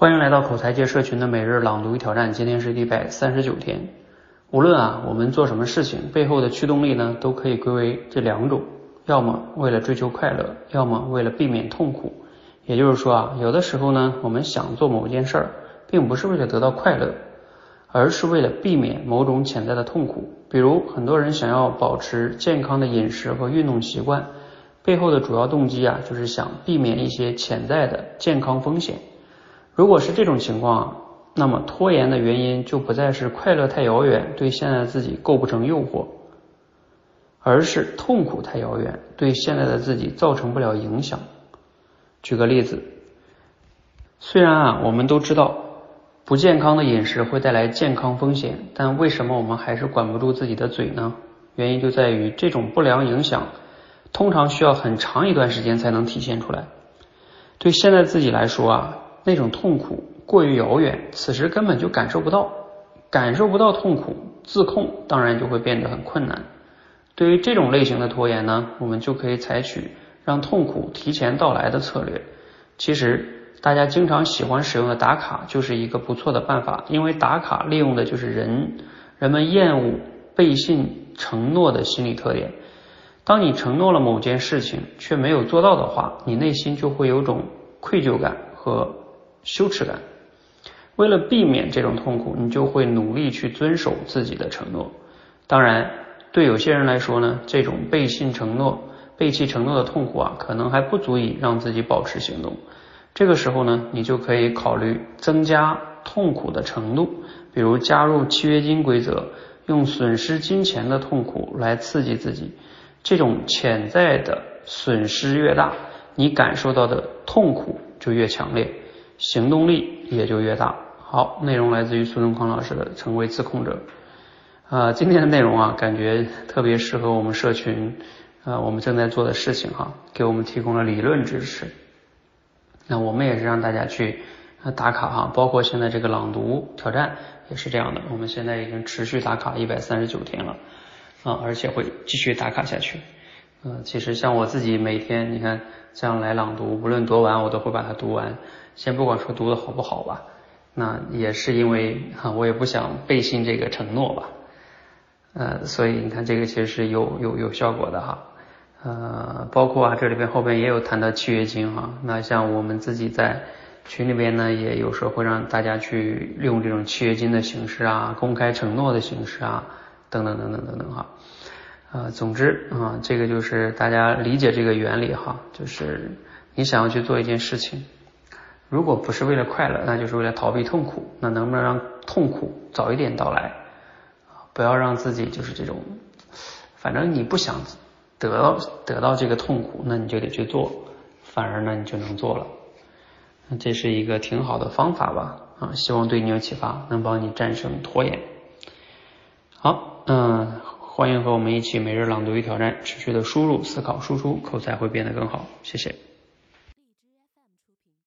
欢迎来到口才界社群的每日朗读与挑战，今天是第一百三十九天。无论啊我们做什么事情，背后的驱动力呢，都可以归为这两种：要么为了追求快乐，要么为了避免痛苦。也就是说啊，有的时候呢，我们想做某件事儿，并不是为了得到快乐，而是为了避免某种潜在的痛苦。比如，很多人想要保持健康的饮食和运动习惯，背后的主要动机啊，就是想避免一些潜在的健康风险。如果是这种情况，那么拖延的原因就不再是快乐太遥远，对现在的自己构不成诱惑，而是痛苦太遥远，对现在的自己造成不了影响。举个例子，虽然啊，我们都知道不健康的饮食会带来健康风险，但为什么我们还是管不住自己的嘴呢？原因就在于这种不良影响通常需要很长一段时间才能体现出来。对现在自己来说啊。那种痛苦过于遥远，此时根本就感受不到，感受不到痛苦，自控当然就会变得很困难。对于这种类型的拖延呢，我们就可以采取让痛苦提前到来的策略。其实大家经常喜欢使用的打卡就是一个不错的办法，因为打卡利用的就是人人们厌恶背信承诺的心理特点。当你承诺了某件事情却没有做到的话，你内心就会有种愧疚感和。羞耻感，为了避免这种痛苦，你就会努力去遵守自己的承诺。当然，对有些人来说呢，这种背信承诺、背弃承诺的痛苦啊，可能还不足以让自己保持行动。这个时候呢，你就可以考虑增加痛苦的程度，比如加入契约金规则，用损失金钱的痛苦来刺激自己。这种潜在的损失越大，你感受到的痛苦就越强烈。行动力也就越大。好，内容来自于苏东康老师的《成为自控者》。啊，今天的内容啊，感觉特别适合我们社群，啊，我们正在做的事情哈，给我们提供了理论支持。那我们也是让大家去打卡哈，包括现在这个朗读挑战也是这样的。我们现在已经持续打卡一百三十九天了，啊，而且会继续打卡下去。嗯，其实像我自己每天，你看这样来朗读，无论多晚，我都会把它读完。先不管说读的好不好吧，那也是因为哈，我也不想背信这个承诺吧。呃，所以你看这个其实是有有有效果的哈。呃，包括啊这里边后边也有谈到契约金哈。那像我们自己在群里边呢，也有时候会让大家去用这种契约金的形式啊，公开承诺的形式啊，等等等等等等哈。啊，总之啊，这个就是大家理解这个原理哈，就是你想要去做一件事情，如果不是为了快乐，那就是为了逃避痛苦，那能不能让痛苦早一点到来？不要让自己就是这种，反正你不想得到得到这个痛苦，那你就得去做，反而呢你就能做了。这是一个挺好的方法吧？啊，希望对你有启发，能帮你战胜拖延。好，嗯。欢迎和我们一起每日朗读与挑战，持续的输入、思考、输出，口才会变得更好。谢谢。